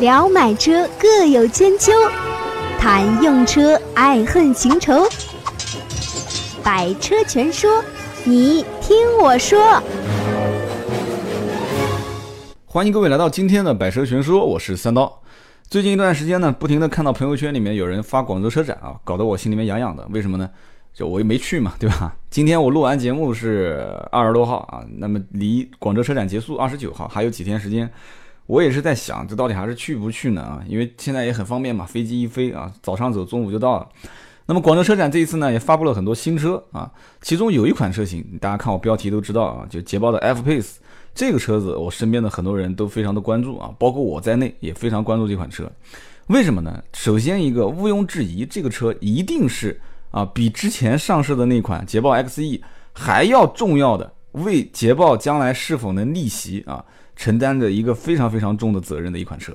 聊买车各有千秋，谈用车爱恨情仇。百车全说，你听我说。欢迎各位来到今天的百车全说，我是三刀。最近一段时间呢，不停的看到朋友圈里面有人发广州车展啊，搞得我心里面痒痒的。为什么呢？就我也没去嘛，对吧？今天我录完节目是二十多号啊，那么离广州车展结束二十九号还有几天时间。我也是在想，这到底还是去不去呢？啊，因为现在也很方便嘛，飞机一飞啊，早上走，中午就到了。那么广州车展这一次呢，也发布了很多新车啊，其中有一款车型，大家看我标题都知道啊，就捷豹的 F Pace 这个车子，我身边的很多人都非常的关注啊，包括我在内也非常关注这款车。为什么呢？首先一个毋庸置疑，这个车一定是啊，比之前上市的那款捷豹 XE 还要重要的，为捷豹将来是否能逆袭啊。承担着一个非常非常重的责任的一款车，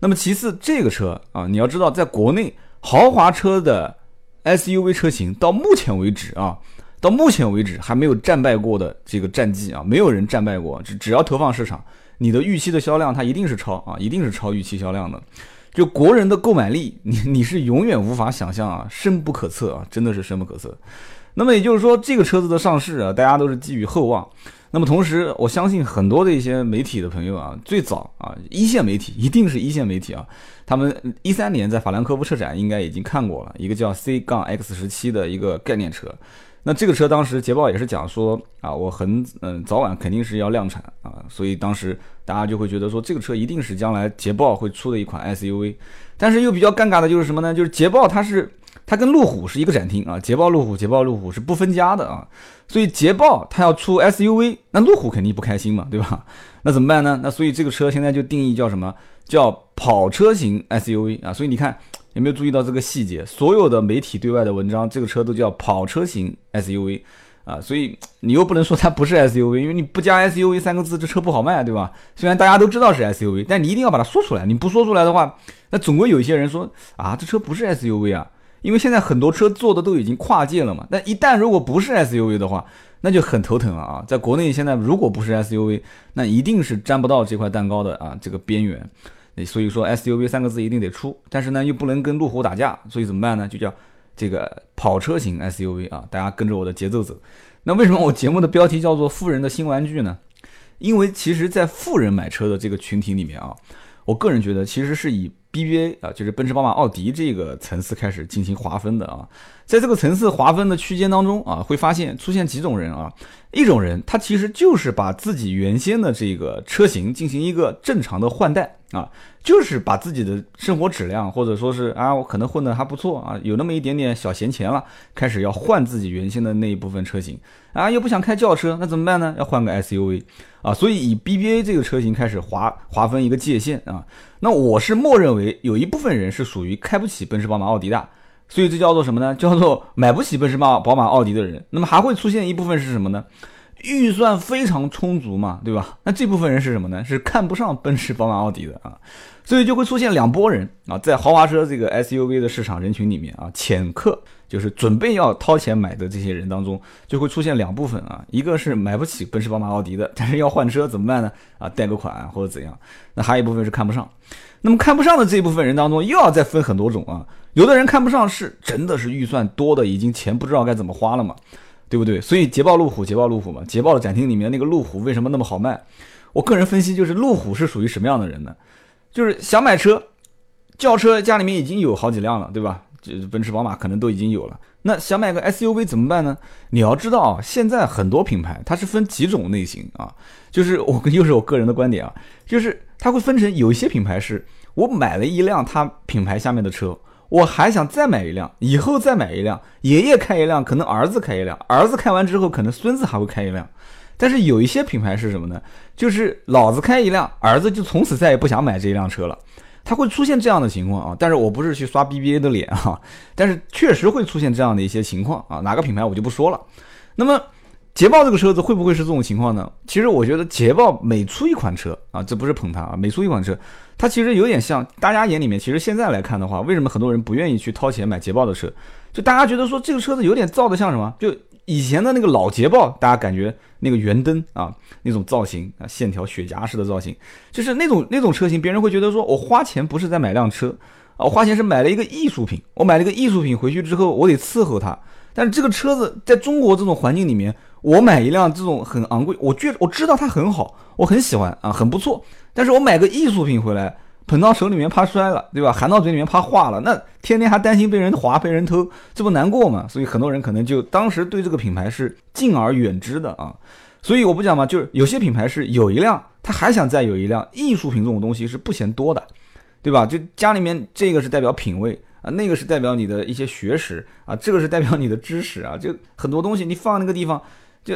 那么其次这个车啊，你要知道，在国内豪华车的 SUV 车型到目前为止啊，到目前为止还没有战败过的这个战绩啊，没有人战败过。只只要投放市场，你的预期的销量它一定是超啊，一定是超预期销量的。就国人的购买力，你你是永远无法想象啊，深不可测啊，真的是深不可测。那么也就是说，这个车子的上市啊，大家都是寄予厚望。那么同时，我相信很多的一些媒体的朋友啊，最早啊，一线媒体一定是一线媒体啊，他们一三年在法兰克福车展应该已经看过了一个叫 C 杠 X 十七的一个概念车。那这个车当时捷豹也是讲说啊，我很嗯早晚肯定是要量产啊，所以当时大家就会觉得说这个车一定是将来捷豹会出的一款 SUV。但是又比较尴尬的就是什么呢？就是捷豹它是。它跟路虎是一个展厅啊，捷豹路虎，捷豹路虎是不分家的啊，所以捷豹它要出 SUV，那路虎肯定不开心嘛，对吧？那怎么办呢？那所以这个车现在就定义叫什么？叫跑车型 SUV 啊。所以你看有没有注意到这个细节？所有的媒体对外的文章，这个车都叫跑车型 SUV 啊。所以你又不能说它不是 SUV，因为你不加 SUV 三个字，这车不好卖，对吧？虽然大家都知道是 SUV，但你一定要把它说出来。你不说出来的话，那总归有一些人说啊，这车不是 SUV 啊。因为现在很多车做的都已经跨界了嘛，那一旦如果不是 SUV 的话，那就很头疼了啊！在国内现在如果不是 SUV，那一定是沾不到这块蛋糕的啊这个边缘。所以说 SUV 三个字一定得出，但是呢又不能跟路虎打架，所以怎么办呢？就叫这个跑车型 SUV 啊！大家跟着我的节奏走。那为什么我节目的标题叫做“富人的新玩具”呢？因为其实，在富人买车的这个群体里面啊，我个人觉得其实是以。BBA 啊，就是奔驰、宝马、奥迪这个层次开始进行划分的啊，在这个层次划分的区间当中啊，会发现出现几种人啊，一种人他其实就是把自己原先的这个车型进行一个正常的换代啊，就是把自己的生活质量或者说是啊，我可能混得还不错啊，有那么一点点小闲钱了，开始要换自己原先的那一部分车型啊，又不想开轿车，那怎么办呢？要换个 SUV 啊，所以以 BBA 这个车型开始划划分一个界限啊。那我是默认为有一部分人是属于开不起奔驰、宝马、奥迪的，所以这叫做什么呢？叫做买不起奔驰、宝宝马、奥迪的人。那么还会出现一部分是什么呢？预算非常充足嘛，对吧？那这部分人是什么呢？是看不上奔驰、宝马、奥迪的啊，所以就会出现两拨人啊，在豪华车这个 SUV 的市场人群里面啊，潜客。就是准备要掏钱买的这些人当中，就会出现两部分啊，一个是买不起奔驰、宝马、奥迪的，但是要换车怎么办呢？啊，贷个款或者怎样？那还有一部分是看不上。那么看不上的这一部分人当中，又要再分很多种啊。有的人看不上是真的是预算多的，已经钱不知道该怎么花了嘛，对不对？所以捷豹路虎，捷豹路虎嘛，捷豹的展厅里面那个路虎为什么那么好卖？我个人分析就是路虎是属于什么样的人呢？就是想买车，轿车家里面已经有好几辆了，对吧？就是奔驰、宝马可能都已经有了，那想买个 SUV 怎么办呢？你要知道啊，现在很多品牌它是分几种类型啊，就是我又是我个人的观点啊，就是它会分成有一些品牌是我买了一辆它品牌下面的车，我还想再买一辆，以后再买一辆，爷爷开一辆，可能儿子开一辆，儿子开完之后可能孙子还会开一辆，但是有一些品牌是什么呢？就是老子开一辆，儿子就从此再也不想买这一辆车了。它会出现这样的情况啊，但是我不是去刷 BBA 的脸哈，但是确实会出现这样的一些情况啊，哪个品牌我就不说了。那么捷豹这个车子会不会是这种情况呢？其实我觉得捷豹每出一款车啊，这不是捧它啊，每出一款车，它其实有点像大家眼里面，其实现在来看的话，为什么很多人不愿意去掏钱买捷豹的车？就大家觉得说这个车子有点造的像什么？就以前的那个老捷豹，大家感觉那个圆灯啊，那种造型啊，线条雪茄式的造型，就是那种那种车型，别人会觉得说我花钱不是在买辆车啊，我花钱是买了一个艺术品，我买了一个艺术品回去之后，我得伺候它。但是这个车子在中国这种环境里面，我买一辆这种很昂贵，我觉我知道它很好，我很喜欢啊，很不错。但是我买个艺术品回来，捧到手里面怕摔了，对吧？含到嘴里面怕化了，那天天还担心被人划、被人偷，这不难过吗？所以很多人可能就当时对这个品牌是敬而远之的啊。所以我不讲嘛，就是有些品牌是有一辆，他还想再有一辆艺术品，这种东西是不嫌多的，对吧？就家里面这个是代表品味。啊，那个是代表你的一些学识啊，这个是代表你的知识啊，就很多东西你放那个地方，就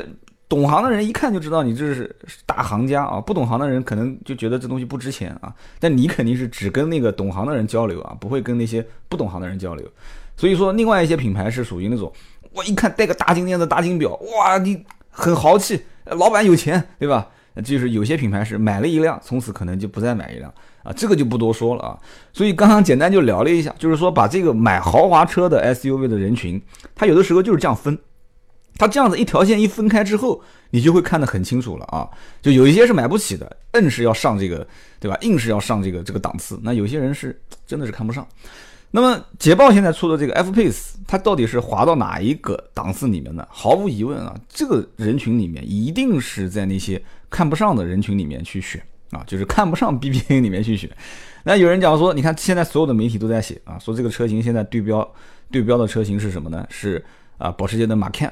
懂行的人一看就知道你这是大行家啊，不懂行的人可能就觉得这东西不值钱啊。但你肯定是只跟那个懂行的人交流啊，不会跟那些不懂行的人交流。所以说，另外一些品牌是属于那种，我一看戴个大金链子、大金表，哇，你很豪气，老板有钱，对吧？就是有些品牌是买了一辆，从此可能就不再买一辆。啊，这个就不多说了啊。所以刚刚简单就聊了一下，就是说把这个买豪华车的 SUV 的人群，他有的时候就是这样分，他这样子一条线一分开之后，你就会看得很清楚了啊。就有一些是买不起的，硬是要上这个，对吧？硬是要上这个这个档次。那有些人是 真的是看不上。那么捷豹现在出的这个 F Pace，它到底是滑到哪一个档次里面呢？毫无疑问啊，这个人群里面一定是在那些看不上的人群里面去选。啊，就是看不上 BBA 里面去选。那有人讲说，你看现在所有的媒体都在写啊，说这个车型现在对标对标的车型是什么呢？是啊，保时捷的 Macan。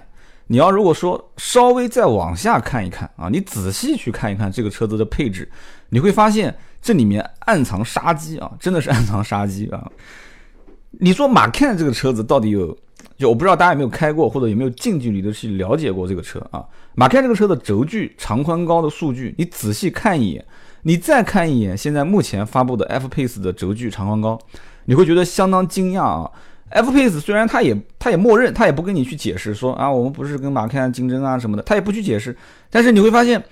你要如果说稍微再往下看一看啊，你仔细去看一看这个车子的配置，你会发现这里面暗藏杀机啊，真的是暗藏杀机啊。你说马 can 这个车子到底有？就我不知道大家有没有开过，或者有没有近距离的去了解过这个车啊？马 can 这个车的轴距、长宽高的数据，你仔细看一眼。你再看一眼现在目前发布的 F Pace 的轴距长宽高，你会觉得相当惊讶啊！F Pace 虽然它也它也默认，它也不跟你去解释说啊，我们不是跟马 can 竞争啊什么的，它也不去解释。但是你会发现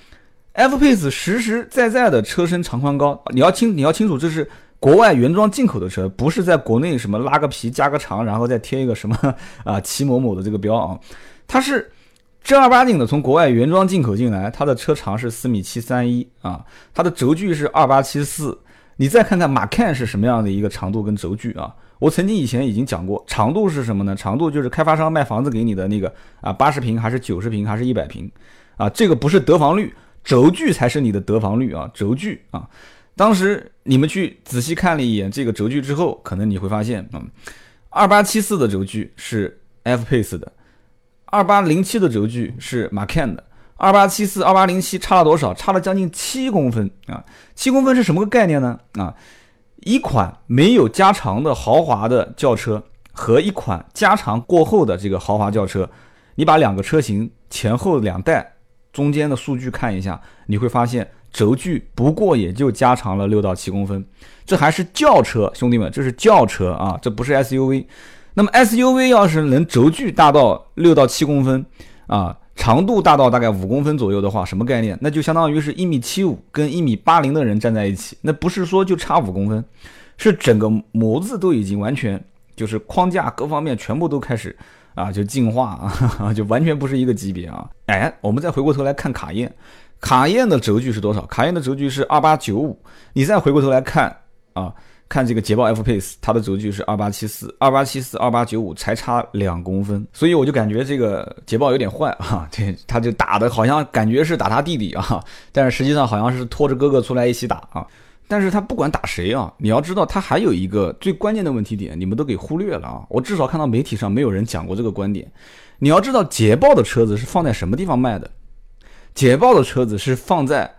，F Pace 实实在在的车身长宽高，你要清你要清楚，这是国外原装进口的车，不是在国内什么拉个皮加个长，然后再贴一个什么 啊齐某某的这个标啊，它是。正儿八经的从国外原装进口进来，它的车长是四米七三一啊，它的轴距是二八七四。你再看看马 can 是什么样的一个长度跟轴距啊？我曾经以前已经讲过，长度是什么呢？长度就是开发商卖房子给你的那个啊，八十平还是九十平还是一百平啊？这个不是得房率，轴距才是你的得房率啊，轴距啊。当时你们去仔细看了一眼这个轴距之后，可能你会发现，嗯，二八七四的轴距是 F pace 的。二八零七的轴距是 Macan 的，二八七四、二八零七差了多少？差了将近七公分啊！七公分是什么个概念呢？啊，一款没有加长的豪华的轿车和一款加长过后的这个豪华轿车，你把两个车型前后两代中间的数据看一下，你会发现轴距不过也就加长了六到七公分，这还是轿车，兄弟们，这是轿车啊，这不是 SUV。那么 SUV 要是能轴距大到六到七公分啊，长度大到大概五公分左右的话，什么概念？那就相当于是一米七五跟一米八零的人站在一起，那不是说就差五公分，是整个模子都已经完全就是框架各方面全部都开始啊就进化啊，就完全不是一个级别啊。哎，我们再回过头来看卡宴，卡宴的轴距是多少？卡宴的轴距是二八九五，你再回过头来看啊。看这个捷豹 F Pace，它的轴距是二八七四，二八七四，二八九五，才差两公分，所以我就感觉这个捷豹有点坏啊，对，他就打的好像感觉是打他弟弟啊，但是实际上好像是拖着哥哥出来一起打啊，但是他不管打谁啊，你要知道他还有一个最关键的问题点，你们都给忽略了啊，我至少看到媒体上没有人讲过这个观点，你要知道捷豹的车子是放在什么地方卖的？捷豹的车子是放在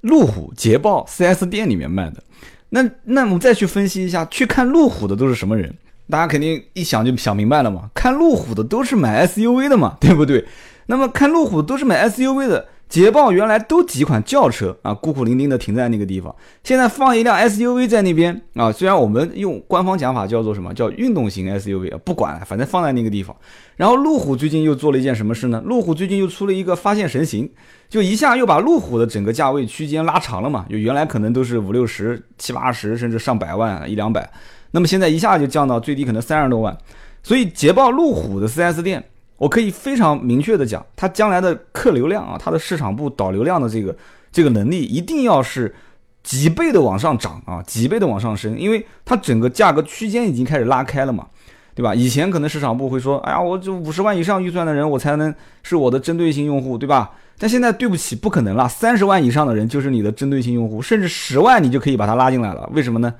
路虎捷豹 4S 店里面卖的。那那我们再去分析一下，去看路虎的都是什么人？大家肯定一想就想明白了嘛。看路虎的都是买 SUV 的嘛，对不对？那么看路虎都是买 SUV 的，捷豹原来都几款轿车啊，孤苦伶仃的停在那个地方，现在放一辆 SUV 在那边啊。虽然我们用官方讲法叫做什么叫运动型 SUV 啊，不管，反正放在那个地方。然后路虎最近又做了一件什么事呢？路虎最近又出了一个发现神行。就一下又把路虎的整个价位区间拉长了嘛？就原来可能都是五六十、七八十，甚至上百万一两百，那么现在一下就降到最低可能三十多万。所以捷豹路虎的 4S 店我可以非常明确的讲，它将来的客流量啊，它的市场部导流量的这个这个能力，一定要是几倍的往上涨啊，几倍的往上升，因为它整个价格区间已经开始拉开了嘛，对吧？以前可能市场部会说，哎呀，我就五十万以上预算的人，我才能是我的针对性用户，对吧？但现在对不起，不可能了，三十万以上的人就是你的针对性用户，甚至十万你就可以把它拉进来了。为什么呢？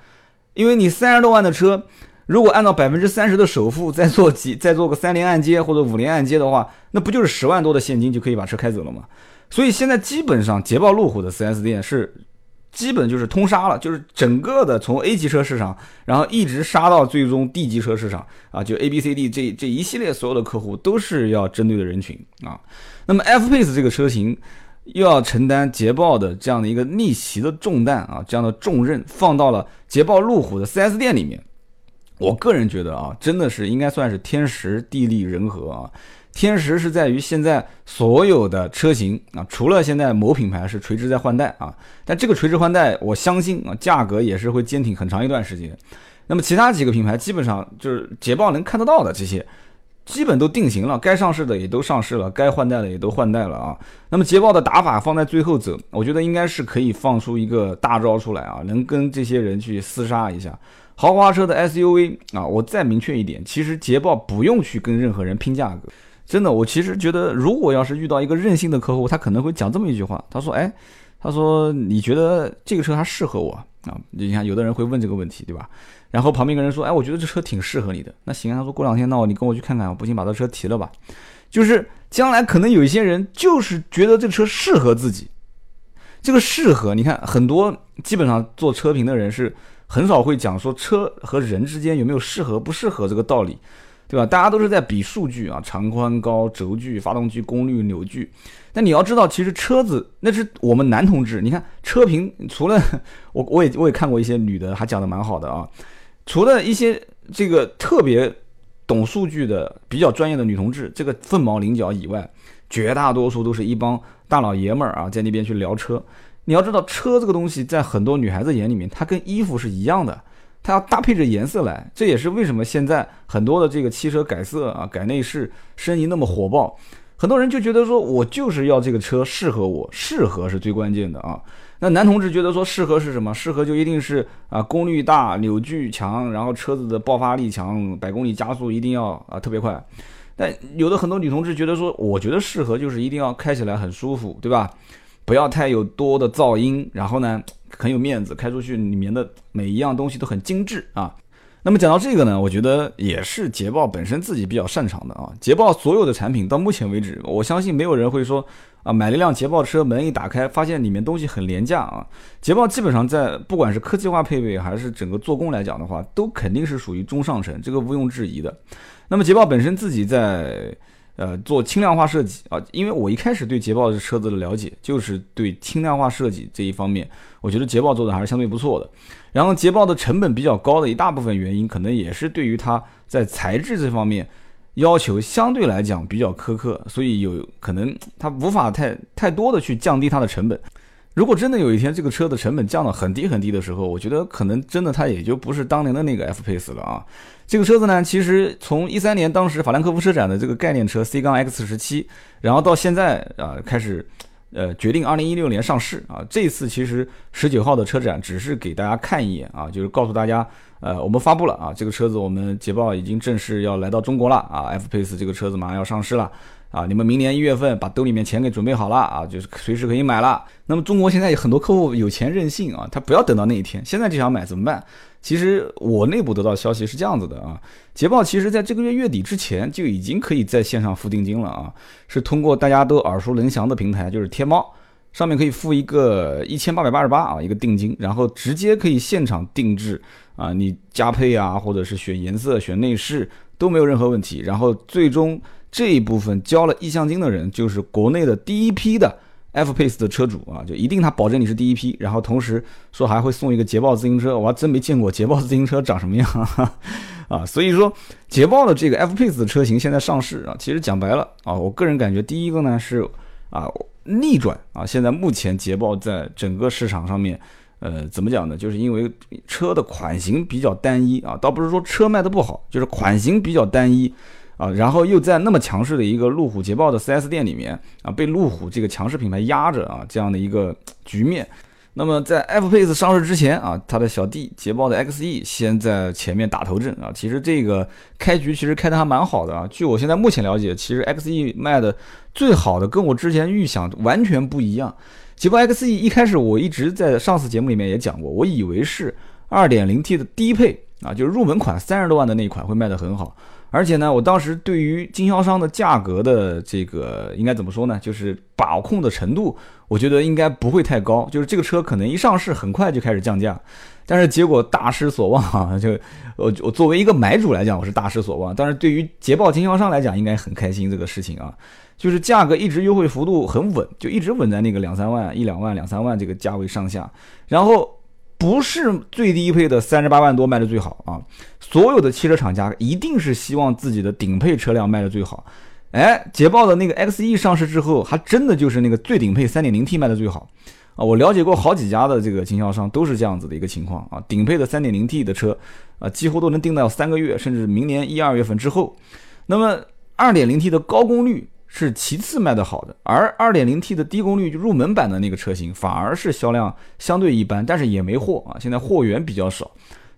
因为你三十多万的车。如果按照百分之三十的首付再做几 再做个三年按揭或者五年按揭的话，那不就是十万多的现金就可以把车开走了吗？所以现在基本上捷豹路虎的 4S 店是基本就是通杀了，就是整个的从 A 级车市场，然后一直杀到最终 D 级车市场啊，就 A B C D 这这一系列所有的客户都是要针对的人群啊。那么 F Pace 这个车型又要承担捷豹的这样的一个逆袭的重担啊，这样的重任放到了捷豹路虎的 4S 店里面。我个人觉得啊，真的是应该算是天时地利人和啊。天时是在于现在所有的车型啊，除了现在某品牌是垂直在换代啊，但这个垂直换代，我相信啊，价格也是会坚挺很长一段时间。那么其他几个品牌基本上就是捷豹能看得到的这些，基本都定型了，该上市的也都上市了，该换代的也都换代了啊。那么捷豹的打法放在最后走，我觉得应该是可以放出一个大招出来啊，能跟这些人去厮杀一下。豪华车的 SUV 啊，我再明确一点，其实捷豹不用去跟任何人拼价格，真的，我其实觉得，如果要是遇到一个任性的客户，他可能会讲这么一句话，他说：“哎，他说你觉得这个车还适合我啊？”你看，有的人会问这个问题，对吧？然后旁边一个人说：“哎，我觉得这车挺适合你的。”那行，他说过两天，那我你跟我去看看，我不行把这车提了吧。就是将来可能有一些人就是觉得这车适合自己，这个适合，你看很多基本上做车评的人是。很少会讲说车和人之间有没有适合不适合这个道理，对吧？大家都是在比数据啊，长宽高、轴距、发动机功率、扭矩。但你要知道，其实车子那是我们男同志。你看车评，除了我，我也我也看过一些女的，还讲的蛮好的啊。除了一些这个特别懂数据的、比较专业的女同志，这个凤毛麟角以外，绝大多数都是一帮大老爷们儿啊，在那边去聊车。你要知道，车这个东西在很多女孩子眼里面，它跟衣服是一样的，它要搭配着颜色来。这也是为什么现在很多的这个汽车改色啊、改内饰、生意那么火爆。很多人就觉得说，我就是要这个车适合我，适合是最关键的啊。那男同志觉得说，适合是什么？适合就一定是啊，功率大、扭矩强，然后车子的爆发力强，百公里加速一定要啊特别快。但有的很多女同志觉得说，我觉得适合就是一定要开起来很舒服，对吧？不要太有多的噪音，然后呢，很有面子，开出去里面的每一样东西都很精致啊。那么讲到这个呢，我觉得也是捷豹本身自己比较擅长的啊。捷豹所有的产品到目前为止，我相信没有人会说啊，买了一辆捷豹车，门一打开，发现里面东西很廉价啊。捷豹基本上在不管是科技化配备还是整个做工来讲的话，都肯定是属于中上乘，这个毋庸置疑的。那么捷豹本身自己在。呃，做轻量化设计啊，因为我一开始对捷豹的车子的了解就是对轻量化设计这一方面，我觉得捷豹做的还是相对不错的。然后捷豹的成本比较高的一大部分原因，可能也是对于它在材质这方面要求相对来讲比较苛刻，所以有可能它无法太太多的去降低它的成本。如果真的有一天这个车的成本降到很低很低的时候，我觉得可能真的它也就不是当年的那个 F Pace 了啊。这个车子呢，其实从一三年当时法兰克福车展的这个概念车 C 杠 X 十七，然后到现在啊开始，呃决定二零一六年上市啊。这次其实十九号的车展只是给大家看一眼啊，就是告诉大家，呃我们发布了啊这个车子我们捷豹已经正式要来到中国了啊，F Pace 这个车子马上要上市了。啊，你们明年一月份把兜里面钱给准备好了啊，就是随时可以买了。那么中国现在有很多客户有钱任性啊，他不要等到那一天，现在就想买怎么办？其实我内部得到消息是这样子的啊，捷豹其实在这个月月底之前就已经可以在线上付定金了啊，是通过大家都耳熟能详的平台，就是天猫上面可以付一个一千八百八十八啊一个定金，然后直接可以现场定制啊，你加配啊，或者是选颜色、选内饰都没有任何问题，然后最终。这一部分交了意向金的人，就是国内的第一批的 F Pace 的车主啊，就一定他保证你是第一批，然后同时说还会送一个捷豹自行车，我还真没见过捷豹自行车长什么样 啊，所以说捷豹的这个 F Pace 的车型现在上市啊，其实讲白了啊，我个人感觉第一个呢是啊逆转啊，现在目前捷豹在整个市场上面，呃，怎么讲呢？就是因为车的款型比较单一啊，倒不是说车卖的不好，就是款型比较单一。啊，然后又在那么强势的一个路虎捷豹的 4S 店里面啊，被路虎这个强势品牌压着啊，这样的一个局面。那么在 F-Pace 上市之前啊，他的小弟捷豹的 XE 先在前面打头阵啊。其实这个开局其实开的还蛮好的啊。据我现在目前了解，其实 XE 卖的最好的跟我之前预想完全不一样。捷豹 XE 一开始我一直在上次节目里面也讲过，我以为是 2.0T 的低配啊，就是入门款三十多万的那一款会卖得很好。而且呢，我当时对于经销商的价格的这个应该怎么说呢？就是把控的程度，我觉得应该不会太高。就是这个车可能一上市很快就开始降价，但是结果大失所望啊！就我我作为一个买主来讲，我是大失所望。但是对于捷豹经销商来讲，应该很开心这个事情啊。就是价格一直优惠幅度很稳，就一直稳在那个两三万、一两万、两三万这个价位上下，然后。不是最低配的三十八万多卖的最好啊！所有的汽车厂家一定是希望自己的顶配车辆卖的最好。哎，捷豹的那个 XE 上市之后，还真的就是那个最顶配三点零 T 卖的最好啊！我了解过好几家的这个经销商，都是这样子的一个情况啊。顶配的三点零 T 的车啊，几乎都能定到三个月，甚至明年一二月份之后。那么二点零 T 的高功率。是其次卖的好的，而 2.0T 的低功率就入门版的那个车型反而是销量相对一般，但是也没货啊，现在货源比较少，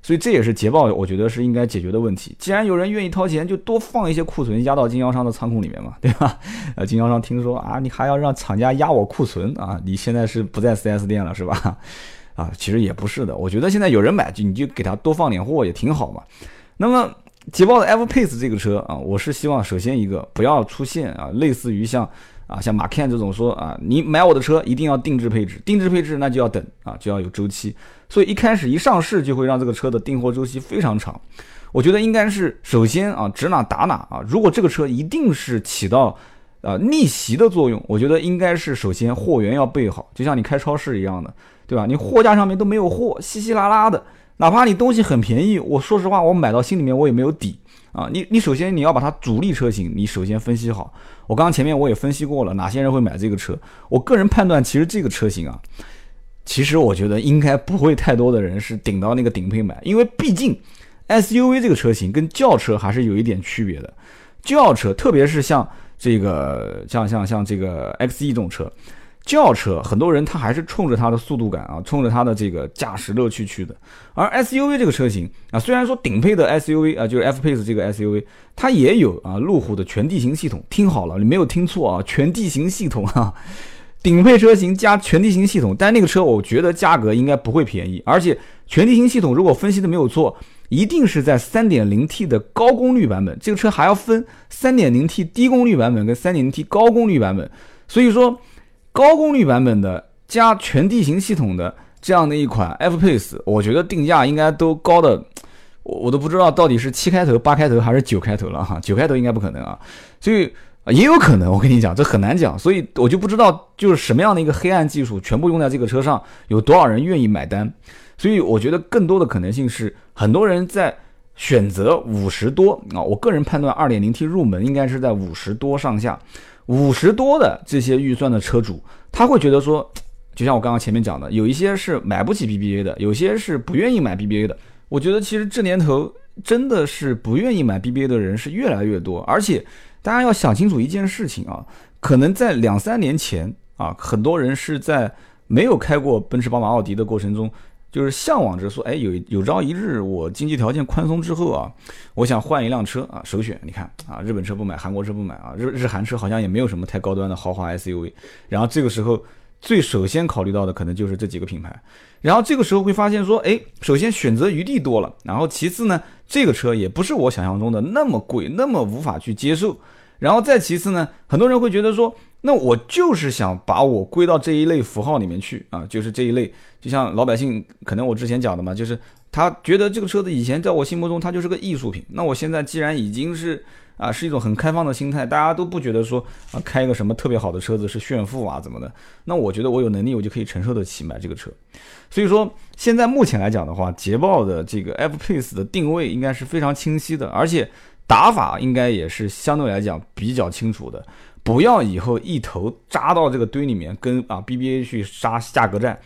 所以这也是捷豹我觉得是应该解决的问题。既然有人愿意掏钱，就多放一些库存压到经销商的仓库里面嘛，对吧？呃，经销商听说啊，你还要让厂家压我库存啊？你现在是不在 4S 店了是吧？啊，其实也不是的，我觉得现在有人买就你就给他多放点货也挺好嘛。那么。捷豹的 F-Pace 这个车啊，我是希望首先一个不要出现啊，类似于像啊像马 Can 这种说啊，你买我的车一定要定制配置，定制配置那就要等啊，就要有周期，所以一开始一上市就会让这个车的订货周期非常长。我觉得应该是首先啊指哪打哪啊，如果这个车一定是起到啊逆袭的作用，我觉得应该是首先货源要备好，就像你开超市一样的，对吧？你货架上面都没有货，稀稀拉拉的。哪怕你东西很便宜，我说实话，我买到心里面我也没有底啊。你你首先你要把它主力车型，你首先分析好。我刚刚前面我也分析过了，哪些人会买这个车？我个人判断，其实这个车型啊，其实我觉得应该不会太多的人是顶到那个顶配买，因为毕竟 SUV 这个车型跟轿车还是有一点区别的。轿车，特别是像这个像像像这个 XE 这种车。轿车很多人他还是冲着它的速度感啊，冲着它的这个驾驶乐趣去的。而 SUV 这个车型啊，虽然说顶配的 SUV 啊，就是 F-Pace 这个 SUV，它也有啊路虎的全地形系统。听好了，你没有听错啊，全地形系统啊，顶配车型加全地形系统。但那个车我觉得价格应该不会便宜，而且全地形系统如果分析的没有错，一定是在 3.0T 的高功率版本。这个车还要分 3.0T 低功率版本跟 3.0T 高功率版本，所以说。高功率版本的加全地形系统的这样的一款 F-Pace，我觉得定价应该都高的，我我都不知道到底是七开头、八开头还是九开头了哈，九开头应该不可能啊，所以啊也有可能，我跟你讲，这很难讲，所以我就不知道就是什么样的一个黑暗技术全部用在这个车上，有多少人愿意买单，所以我觉得更多的可能性是很多人在选择五十多啊，我个人判断二.点零 T 入门应该是在五十多上下。五十多的这些预算的车主，他会觉得说，就像我刚刚前面讲的，有一些是买不起 BBA 的，有些是不愿意买 BBA 的。我觉得其实这年头真的是不愿意买 BBA 的人是越来越多，而且大家要想清楚一件事情啊，可能在两三年前啊，很多人是在没有开过奔驰、宝马、奥迪的过程中。就是向往着说，哎，有有朝一日我经济条件宽松之后啊，我想换一辆车啊，首选你看啊，日本车不买，韩国车不买啊，日日韩车好像也没有什么太高端的豪华 SUV，然后这个时候最首先考虑到的可能就是这几个品牌，然后这个时候会发现说，哎，首先选择余地多了，然后其次呢，这个车也不是我想象中的那么贵，那么无法去接受，然后再其次呢，很多人会觉得说。那我就是想把我归到这一类符号里面去啊，就是这一类，就像老百姓可能我之前讲的嘛，就是他觉得这个车子以前在我心目中它就是个艺术品。那我现在既然已经是啊是一种很开放的心态，大家都不觉得说啊开一个什么特别好的车子是炫富啊怎么的？那我觉得我有能力，我就可以承受得起买这个车。所以说现在目前来讲的话，捷豹的这个 F-Pace 的定位应该是非常清晰的，而且打法应该也是相对来讲比较清楚的。不要以后一头扎到这个堆里面，跟啊 BBA 去杀价格战。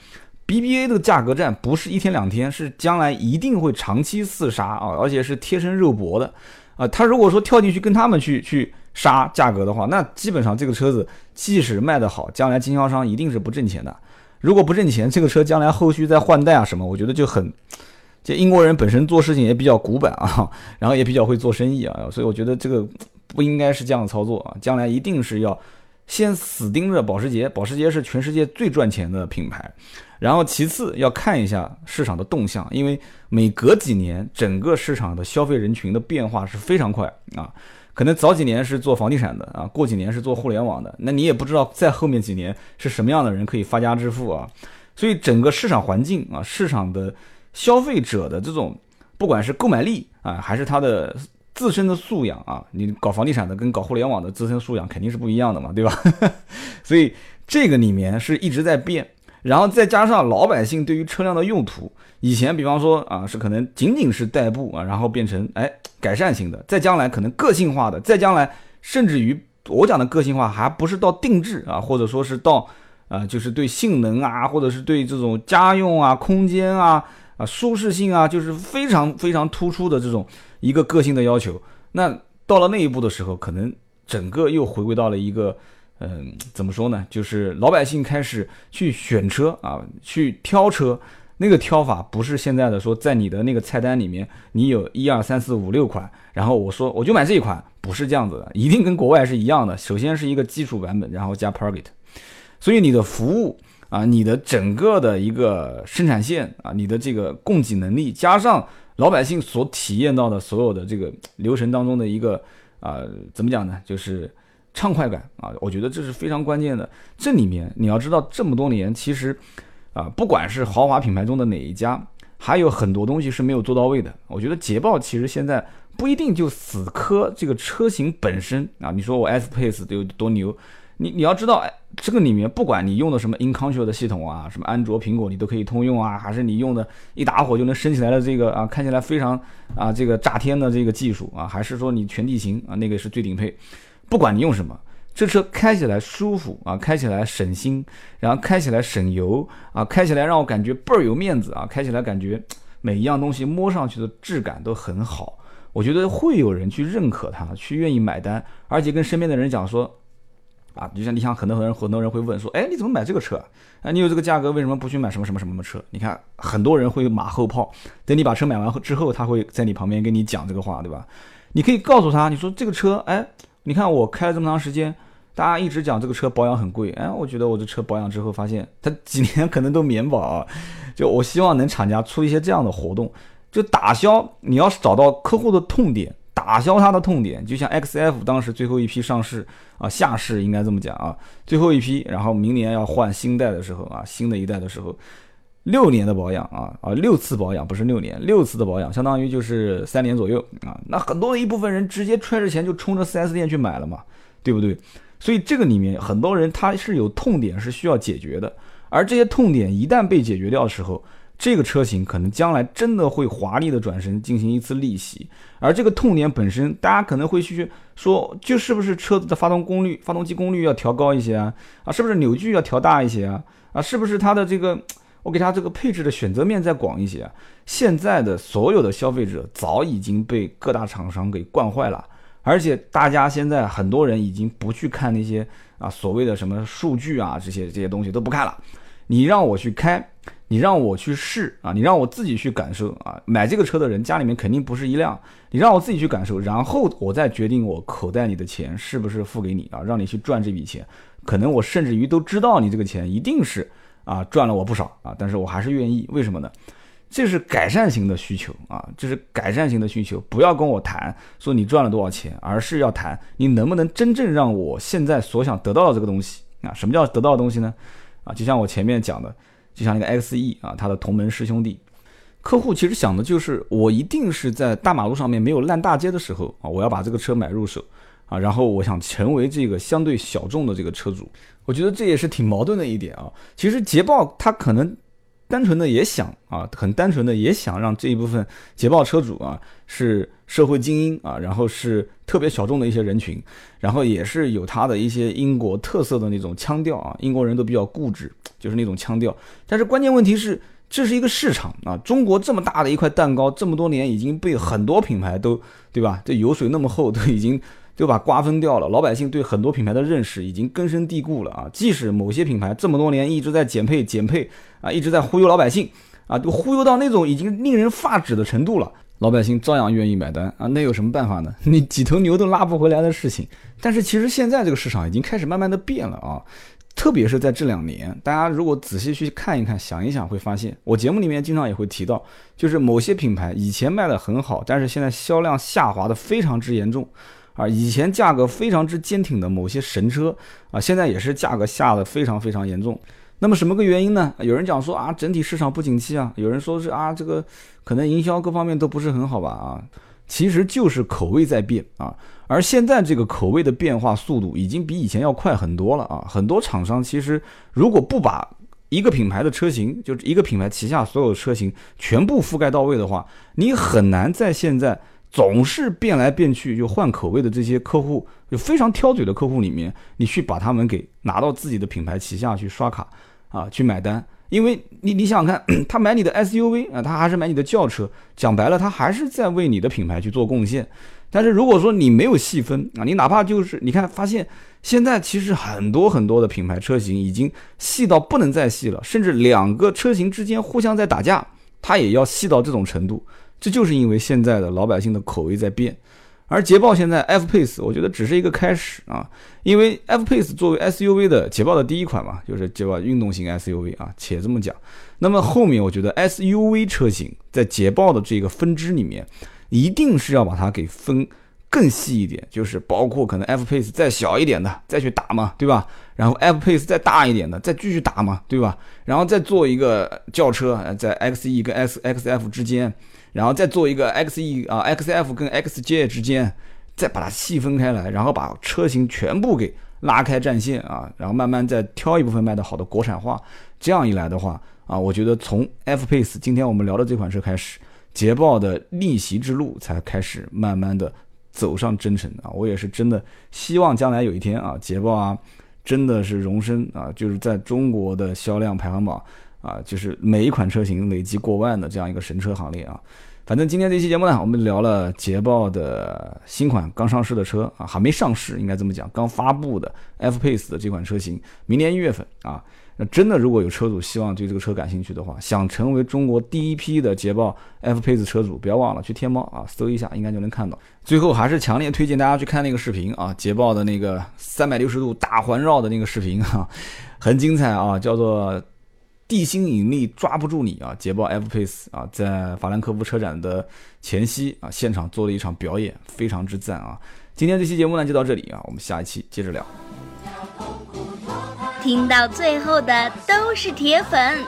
BBA 的价格战不是一天两天，是将来一定会长期厮杀啊，而且是贴身肉搏的啊，他如果说跳进去跟他们去去杀价格的话，那基本上这个车子即使卖得好，将来经销商一定是不挣钱的。如果不挣钱，这个车将来后续再换代啊什么，我觉得就很。这英国人本身做事情也比较古板啊，然后也比较会做生意啊，所以我觉得这个不应该是这样操作啊，将来一定是要先死盯着保时捷，保时捷是全世界最赚钱的品牌，然后其次要看一下市场的动向，因为每隔几年整个市场的消费人群的变化是非常快啊，可能早几年是做房地产的啊，过几年是做互联网的，那你也不知道在后面几年是什么样的人可以发家致富啊，所以整个市场环境啊，市场的。消费者的这种，不管是购买力啊，还是他的自身的素养啊，你搞房地产的跟搞互联网的自身素养肯定是不一样的嘛，对吧？所以这个里面是一直在变，然后再加上老百姓对于车辆的用途，以前比方说啊是可能仅仅是代步啊，然后变成哎改善型的，再将来可能个性化的，再将来甚至于我讲的个性化还不是到定制啊，或者说是到啊就是对性能啊，或者是对这种家用啊、空间啊。啊，舒适性啊，就是非常非常突出的这种一个个性的要求。那到了那一步的时候，可能整个又回归到了一个，嗯，怎么说呢？就是老百姓开始去选车啊，去挑车。那个挑法不是现在的说，在你的那个菜单里面，你有一二三四五六款，然后我说我就买这一款，不是这样子的，一定跟国外是一样的。首先是一个基础版本，然后加 Target，所以你的服务。啊，你的整个的一个生产线啊，你的这个供给能力，加上老百姓所体验到的所有的这个流程当中的一个啊，怎么讲呢？就是畅快感啊，我觉得这是非常关键的。这里面你要知道，这么多年其实啊，不管是豪华品牌中的哪一家，还有很多东西是没有做到位的。我觉得捷豹其实现在不一定就死磕这个车型本身啊，你说我 S Pace 有多牛？你你要知道，这个里面不管你用的什么 InControl 的系统啊，什么安卓、苹果，你都可以通用啊，还是你用的一打火就能升起来的这个啊，看起来非常啊这个炸天的这个技术啊，还是说你全地形啊，那个是最顶配。不管你用什么，这车开起来舒服啊，开起来省心，然后开起来省油啊，开起来让我感觉倍儿有面子啊，开起来感觉每一样东西摸上去的质感都很好，我觉得会有人去认可它，去愿意买单，而且跟身边的人讲说。啊，就像你想，很多人很多人会问说，哎，你怎么买这个车？啊，你有这个价格，为什么不去买什么什么什么车？你看，很多人会马后炮，等你把车买完之后，他会在你旁边跟你讲这个话，对吧？你可以告诉他，你说这个车，哎，你看我开了这么长时间，大家一直讲这个车保养很贵，哎，我觉得我这车保养之后发现，它几年可能都免保啊。就我希望能厂家出一些这样的活动，就打消你要是找到客户的痛点。打消他的痛点，就像 X F 当时最后一批上市啊，下市应该这么讲啊，最后一批，然后明年要换新代的时候啊，新的一代的时候，六年的保养啊啊，六次保养不是六年，六次的保养，相当于就是三年左右啊，那很多的一部分人直接揣着钱就冲着 4S 店去买了嘛，对不对？所以这个里面很多人他是有痛点是需要解决的，而这些痛点一旦被解决掉的时候。这个车型可能将来真的会华丽的转身进行一次逆袭，而这个痛点本身，大家可能会去说，就是不是车子的发动功率、发动机功率要调高一些啊？啊，是不是扭矩要调大一些啊？啊，是不是它的这个我给它这个配置的选择面再广一些？现在的所有的消费者早已经被各大厂商给惯坏了，而且大家现在很多人已经不去看那些啊所谓的什么数据啊这些这些东西都不看了，你让我去开。你让我去试啊，你让我自己去感受啊。买这个车的人家里面肯定不是一辆，你让我自己去感受，然后我再决定我口袋里的钱是不是付给你啊，让你去赚这笔钱。可能我甚至于都知道你这个钱一定是啊赚了我不少啊，但是我还是愿意。为什么呢？这是改善型的需求啊，这是改善型的需求。不要跟我谈说你赚了多少钱，而是要谈你能不能真正让我现在所想得到的这个东西啊。什么叫得到的东西呢？啊，就像我前面讲的。就像那个 X E 啊，他的同门师兄弟，客户其实想的就是，我一定是在大马路上面没有烂大街的时候啊，我要把这个车买入手啊，然后我想成为这个相对小众的这个车主。我觉得这也是挺矛盾的一点啊。其实捷豹它可能单纯的也想啊，很单纯的也想让这一部分捷豹车主啊是社会精英啊，然后是特别小众的一些人群，然后也是有它的一些英国特色的那种腔调啊，英国人都比较固执。就是那种腔调，但是关键问题是，这是一个市场啊！中国这么大的一块蛋糕，这么多年已经被很多品牌都，对吧？这油水那么厚，都已经就把瓜分掉了。老百姓对很多品牌的认识已经根深蒂固了啊！即使某些品牌这么多年一直在减配、减配啊，一直在忽悠老百姓啊，都忽悠到那种已经令人发指的程度了，老百姓照样愿意买单啊！那有什么办法呢？你几头牛都拉不回来的事情。但是其实现在这个市场已经开始慢慢的变了啊！特别是在这两年，大家如果仔细去看一看、想一想，会发现我节目里面经常也会提到，就是某些品牌以前卖的很好，但是现在销量下滑的非常之严重，啊，以前价格非常之坚挺的某些神车啊，现在也是价格下的非常非常严重。那么什么个原因呢？有人讲说啊，整体市场不景气啊，有人说是啊，这个可能营销各方面都不是很好吧啊，其实就是口味在变啊。而现在这个口味的变化速度已经比以前要快很多了啊！很多厂商其实如果不把一个品牌的车型，就是一个品牌旗下所有车型全部覆盖到位的话，你很难在现在总是变来变去就换口味的这些客户，就非常挑嘴的客户里面，你去把他们给拿到自己的品牌旗下去刷卡啊，去买单。因为你你想想看，他买你的 SUV 啊，他还是买你的轿车，讲白了，他还是在为你的品牌去做贡献。但是如果说你没有细分啊，你哪怕就是你看发现现在其实很多很多的品牌车型已经细到不能再细了，甚至两个车型之间互相在打架，它也要细到这种程度。这就是因为现在的老百姓的口味在变，而捷豹现在 F Pace 我觉得只是一个开始啊，因为 F Pace 作为 SUV 的捷豹的第一款嘛，就是捷豹运动型 SUV 啊，且这么讲。那么后面我觉得 SUV 车型在捷豹的这个分支里面。一定是要把它给分更细一点，就是包括可能 F Pace 再小一点的再去打嘛，对吧？然后 F Pace 再大一点的再继续打嘛，对吧？然后再做一个轿车，在 X E 跟 X X F 之间，然后再做一个 X E 啊 X F 跟 X J 之间，再把它细分开来，然后把车型全部给拉开战线啊，然后慢慢再挑一部分卖得好的国产化。这样一来的话啊，我觉得从 F Pace 今天我们聊的这款车开始。捷豹的逆袭之路才开始慢慢的走上征程啊！我也是真的希望将来有一天啊，捷豹啊，真的是荣升啊，就是在中国的销量排行榜啊，就是每一款车型累计过万的这样一个神车行列啊！反正今天这期节目呢，我们聊了捷豹的新款刚上市的车啊，还没上市应该这么讲，刚发布的 F Pace 的这款车型，明年一月份啊。那真的，如果有车主希望对这个车感兴趣的话，想成为中国第一批的捷豹 F Pace 车主，不要忘了去天猫啊搜一下，应该就能看到。最后还是强烈推荐大家去看那个视频啊，捷豹的那个三百六十度大环绕的那个视频啊，很精彩啊，叫做地心引力抓不住你啊，捷豹 F Pace 啊，在法兰克福车展的前夕啊，现场做了一场表演，非常之赞啊。今天这期节目呢就到这里啊，我们下一期接着聊。听到最后的都是铁粉，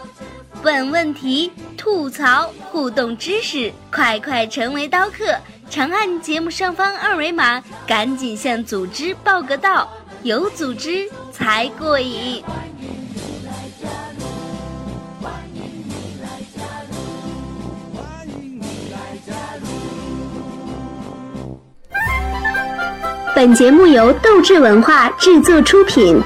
问问题、吐槽、互动知识，快快成为刀客！长按节目上方二维码，赶紧向组织报个到，有组织才过瘾。本节目由斗志文化制作出品。